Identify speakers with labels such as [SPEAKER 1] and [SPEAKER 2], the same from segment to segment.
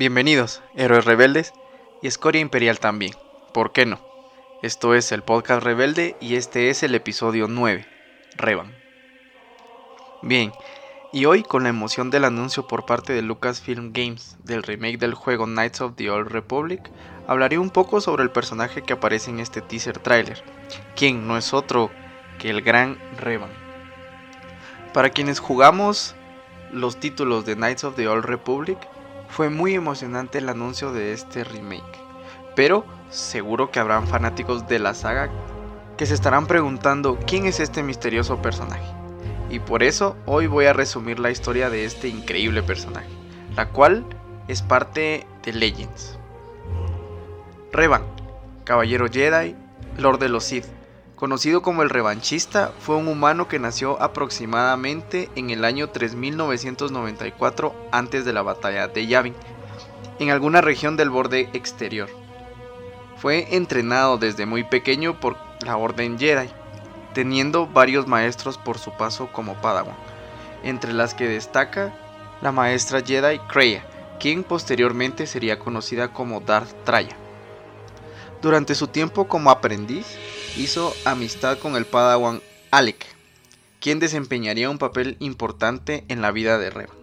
[SPEAKER 1] Bienvenidos, héroes rebeldes y escoria imperial también. ¿Por qué no? Esto es el podcast rebelde y este es el episodio 9, Revan. Bien, y hoy con la emoción del anuncio por parte de Lucasfilm Games del remake del juego Knights of the Old Republic, hablaré un poco sobre el personaje que aparece en este teaser trailer, quien no es otro que el gran Revan. Para quienes jugamos los títulos de Knights of the Old Republic, fue muy emocionante el anuncio de este remake. Pero seguro que habrán fanáticos de la saga que se estarán preguntando quién es este misterioso personaje. Y por eso hoy voy a resumir la historia de este increíble personaje, la cual es parte de Legends. Revan, caballero Jedi, Lord de los Sith, Conocido como el revanchista, fue un humano que nació aproximadamente en el año 3994 antes de la batalla de Yavin, en alguna región del borde exterior. Fue entrenado desde muy pequeño por la Orden Jedi, teniendo varios maestros por su paso como Padawan, entre las que destaca la maestra Jedi Kreia, quien posteriormente sería conocida como Darth Traya. Durante su tiempo como aprendiz, hizo amistad con el Padawan Alec, quien desempeñaría un papel importante en la vida de Revan.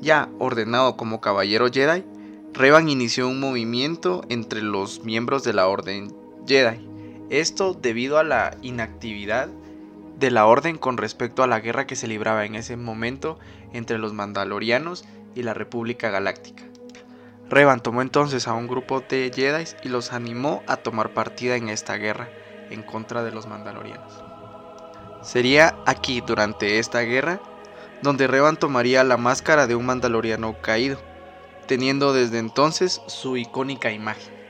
[SPEAKER 1] Ya ordenado como caballero Jedi, Revan inició un movimiento entre los miembros de la Orden Jedi. Esto debido a la inactividad de la Orden con respecto a la guerra que se libraba en ese momento entre los Mandalorianos y la República Galáctica. Revan tomó entonces a un grupo de Jedi y los animó a tomar partida en esta guerra en contra de los Mandalorianos. Sería aquí, durante esta guerra, donde Revan tomaría la máscara de un Mandaloriano caído, teniendo desde entonces su icónica imagen.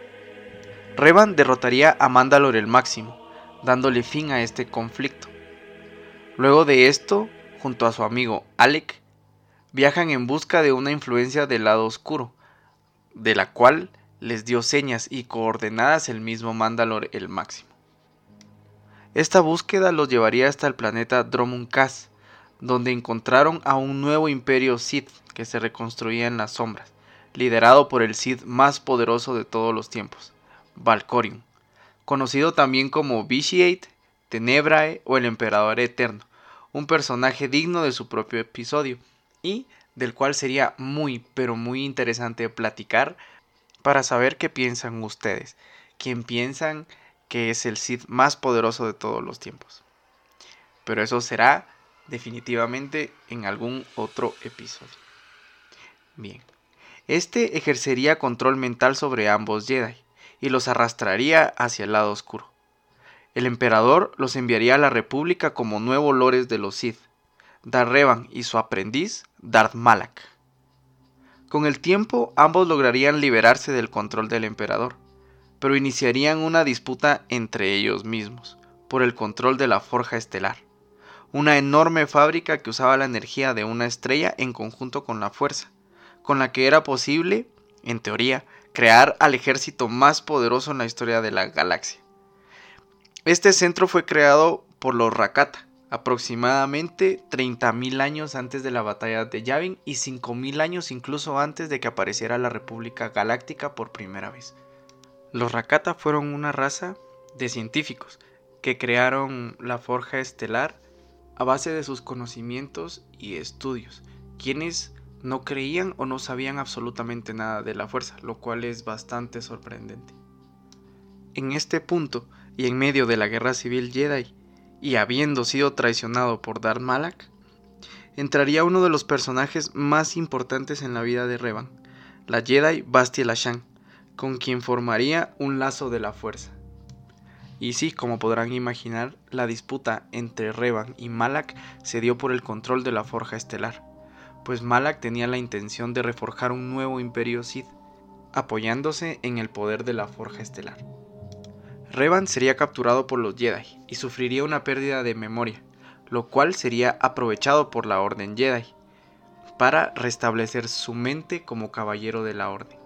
[SPEAKER 1] Revan derrotaría a Mandalore el Máximo, dándole fin a este conflicto. Luego de esto, junto a su amigo Alec, viajan en busca de una influencia del lado oscuro, de la cual les dio señas y coordenadas el mismo Mandalor el Máximo. Esta búsqueda los llevaría hasta el planeta Dromun-Kaz, donde encontraron a un nuevo imperio Sith que se reconstruía en las sombras, liderado por el Sith más poderoso de todos los tiempos, Valkorion, conocido también como Vitiate, Tenebrae o el Emperador Eterno, un personaje digno de su propio episodio y del cual sería muy, pero muy interesante platicar para saber qué piensan ustedes, quién piensan que es el Sith más poderoso de todos los tiempos. Pero eso será definitivamente en algún otro episodio. Bien, este ejercería control mental sobre ambos Jedi y los arrastraría hacia el lado oscuro. El emperador los enviaría a la República como nuevos lores de los Sith, Revan y su aprendiz, Darth Malak. Con el tiempo, ambos lograrían liberarse del control del emperador, pero iniciarían una disputa entre ellos mismos por el control de la Forja Estelar, una enorme fábrica que usaba la energía de una estrella en conjunto con la fuerza, con la que era posible, en teoría, crear al ejército más poderoso en la historia de la galaxia. Este centro fue creado por los Rakata, aproximadamente 30.000 años antes de la batalla de Yavin y 5.000 años incluso antes de que apareciera la República Galáctica por primera vez. Los Rakata fueron una raza de científicos que crearon la forja estelar a base de sus conocimientos y estudios, quienes no creían o no sabían absolutamente nada de la fuerza, lo cual es bastante sorprendente. En este punto, y en medio de la guerra civil Jedi, y habiendo sido traicionado por Darth Malak, entraría uno de los personajes más importantes en la vida de Revan, la Jedi Basti Lashan, con quien formaría un lazo de la fuerza. Y sí, como podrán imaginar, la disputa entre Revan y Malak se dio por el control de la Forja Estelar, pues Malak tenía la intención de reforjar un nuevo imperio Sith, apoyándose en el poder de la Forja Estelar. Revan sería capturado por los Jedi y sufriría una pérdida de memoria, lo cual sería aprovechado por la Orden Jedi para restablecer su mente como caballero de la Orden.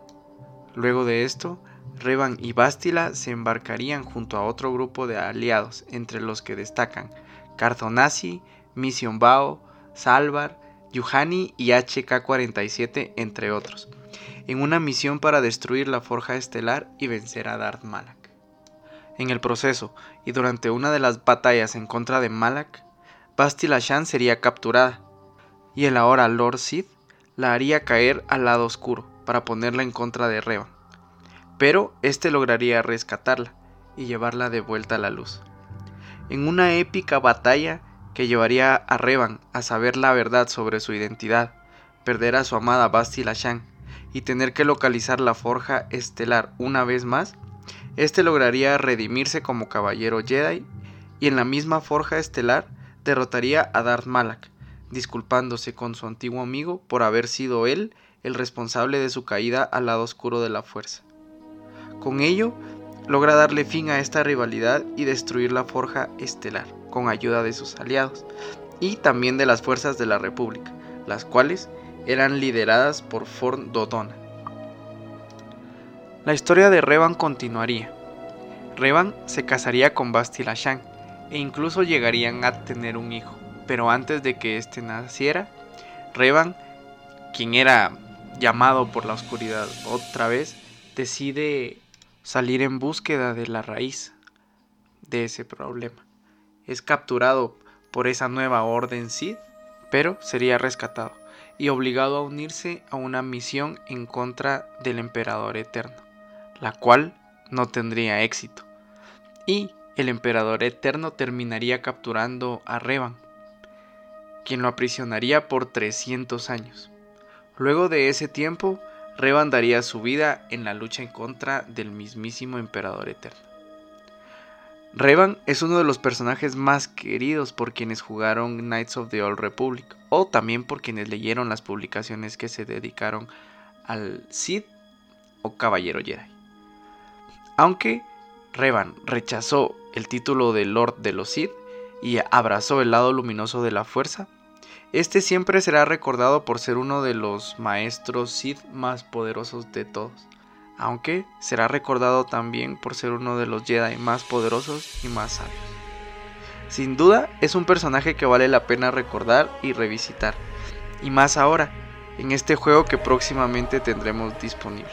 [SPEAKER 1] Luego de esto, Revan y Bastila se embarcarían junto a otro grupo de aliados, entre los que destacan Carthonasi, Mission Bao, Salvar, Yuhani y HK-47, entre otros, en una misión para destruir la Forja Estelar y vencer a Darth Malak. En el proceso, y durante una de las batallas en contra de Malak, Bastila Shan sería capturada, y el ahora Lord Sith la haría caer al lado oscuro para ponerla en contra de Revan pero este lograría rescatarla y llevarla de vuelta a la luz. En una épica batalla que llevaría a Revan a saber la verdad sobre su identidad, perder a su amada Bastila Shan y tener que localizar la forja estelar una vez más, este lograría redimirse como caballero Jedi y en la misma forja estelar derrotaría a Darth Malak, disculpándose con su antiguo amigo por haber sido él el responsable de su caída al lado oscuro de la fuerza. Con ello, logra darle fin a esta rivalidad y destruir la Forja Estelar, con ayuda de sus aliados, y también de las fuerzas de la República, las cuales eran lideradas por Forn Dodona. La historia de Revan continuaría. Revan se casaría con Bastila Shan e incluso llegarían a tener un hijo, pero antes de que éste naciera, Revan, quien era llamado por la oscuridad otra vez, decide salir en búsqueda de la raíz de ese problema. Es capturado por esa nueva orden Sith, pero sería rescatado y obligado a unirse a una misión en contra del emperador eterno, la cual no tendría éxito. Y el emperador eterno terminaría capturando a Revan, quien lo aprisionaría por 300 años. Luego de ese tiempo, Revan daría su vida en la lucha en contra del mismísimo Emperador Eterno. Revan es uno de los personajes más queridos por quienes jugaron Knights of the Old Republic o también por quienes leyeron las publicaciones que se dedicaron al Sith o Caballero Jedi. Aunque Revan rechazó el título de Lord de los Sith y abrazó el lado luminoso de la fuerza, este siempre será recordado por ser uno de los maestros Sith más poderosos de todos, aunque será recordado también por ser uno de los Jedi más poderosos y más sabios. Sin duda es un personaje que vale la pena recordar y revisitar, y más ahora, en este juego que próximamente tendremos disponible.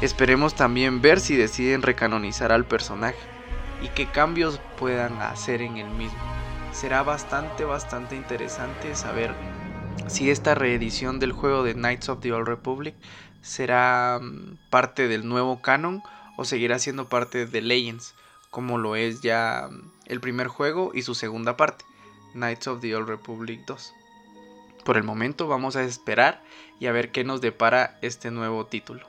[SPEAKER 1] Esperemos también ver si deciden recanonizar al personaje y qué cambios puedan hacer en el mismo será bastante, bastante interesante saber si esta reedición del juego de Knights of the Old Republic será mm, parte del nuevo canon o seguirá siendo parte de Legends, como lo es ya mm, el primer juego y su segunda parte, Knights of the Old Republic 2. Por el momento vamos a esperar y a ver qué nos depara este nuevo título.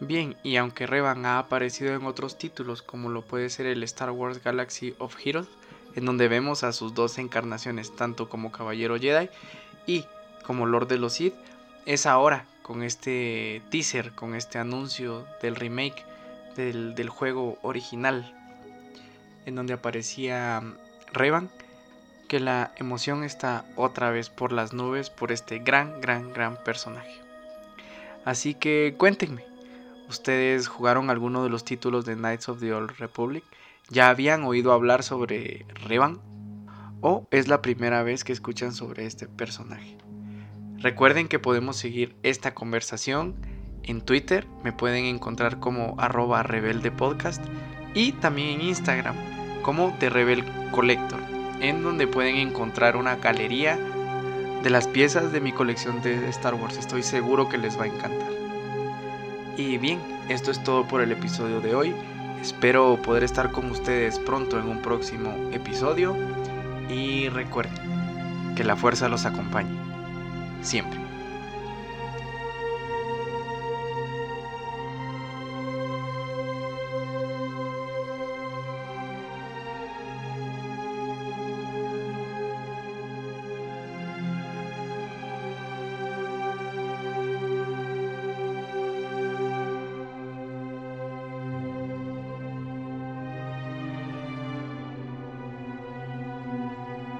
[SPEAKER 1] Bien, y aunque Revan ha aparecido en otros títulos como lo puede ser el Star Wars Galaxy of Heroes, en donde vemos a sus dos encarnaciones, tanto como Caballero Jedi y como Lord de los Sith, es ahora con este teaser, con este anuncio del remake del, juego original, en donde aparecía mm, Revan, que la emoción está otra vez por las nubes por este gran, gran, gran personaje. Así que cuéntenme, ¿ustedes jugaron alguno de los títulos de Knights of the Old Republic? ¿Ya habían oído hablar sobre Revan? ¿O es la primera vez que escuchan sobre este personaje? Recuerden que podemos seguir esta conversación en Twitter, me pueden encontrar como arroba rebeldepodcast y también en Instagram como The Rebel Collector, en donde pueden encontrar una galería de las piezas de mi colección de Star Wars. Estoy seguro que les va a encantar. Y bien, esto es todo por el episodio de hoy. Espero poder estar con ustedes pronto en un próximo episodio y recuerden que la fuerza los acompañe siempre.